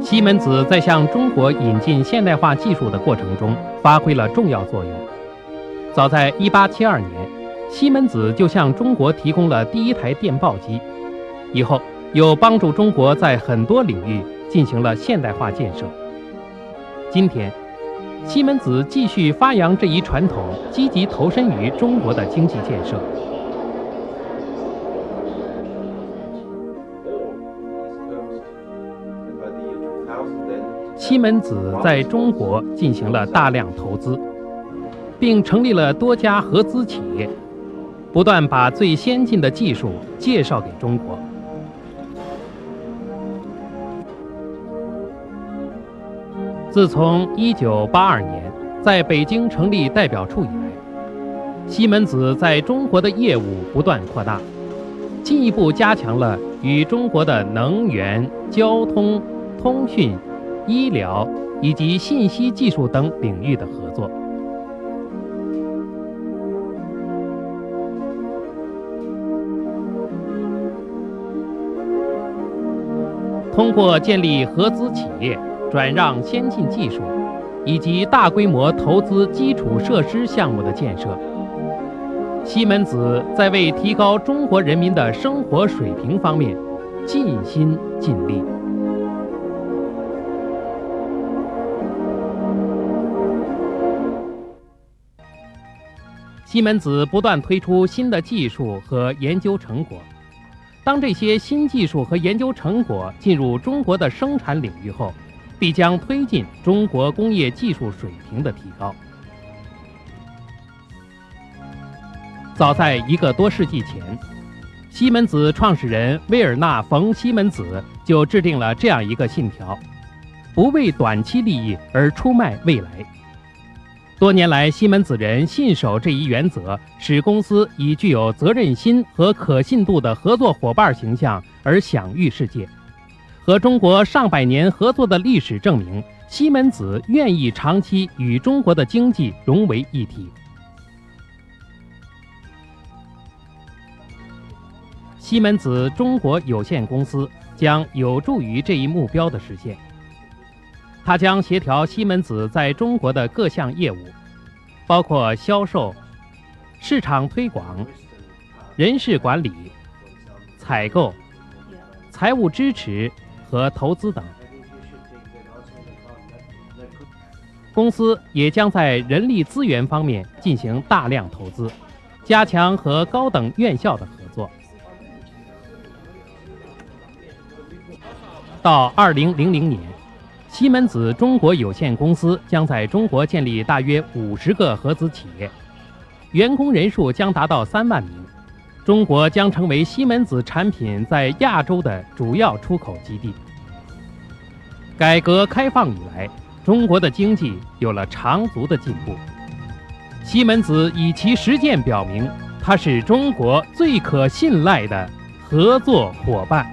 西门子在向中国引进现代化技术的过程中发挥了重要作用。早在1872年，西门子就向中国提供了第一台电报机，以后又帮助中国在很多领域进行了现代化建设。今天，西门子继续发扬这一传统，积极投身于中国的经济建设。西门子在中国进行了大量投资，并成立了多家合资企业，不断把最先进的技术介绍给中国。自从1982年在北京成立代表处以来，西门子在中国的业务不断扩大，进一步加强了与中国的能源、交通、通讯。医疗以及信息技术等领域的合作。通过建立合资企业、转让先进技术，以及大规模投资基础设施项目的建设，西门子在为提高中国人民的生活水平方面尽心尽力。西门子不断推出新的技术和研究成果。当这些新技术和研究成果进入中国的生产领域后，必将推进中国工业技术水平的提高。早在一个多世纪前，西门子创始人威尔纳·冯·西门子就制定了这样一个信条：不为短期利益而出卖未来。多年来，西门子人信守这一原则，使公司以具有责任心和可信度的合作伙伴形象而享誉世界。和中国上百年合作的历史证明，西门子愿意长期与中国的经济融为一体。西门子中国有限公司将有助于这一目标的实现。他将协调西门子在中国的各项业务，包括销售、市场推广、人事管理、采购、财务支持和投资等。公司也将在人力资源方面进行大量投资，加强和高等院校的合作。到二零零零年。西门子中国有限公司将在中国建立大约五十个合资企业，员工人数将达到三万名。中国将成为西门子产品在亚洲的主要出口基地。改革开放以来，中国的经济有了长足的进步。西门子以其实践表明，它是中国最可信赖的合作伙伴。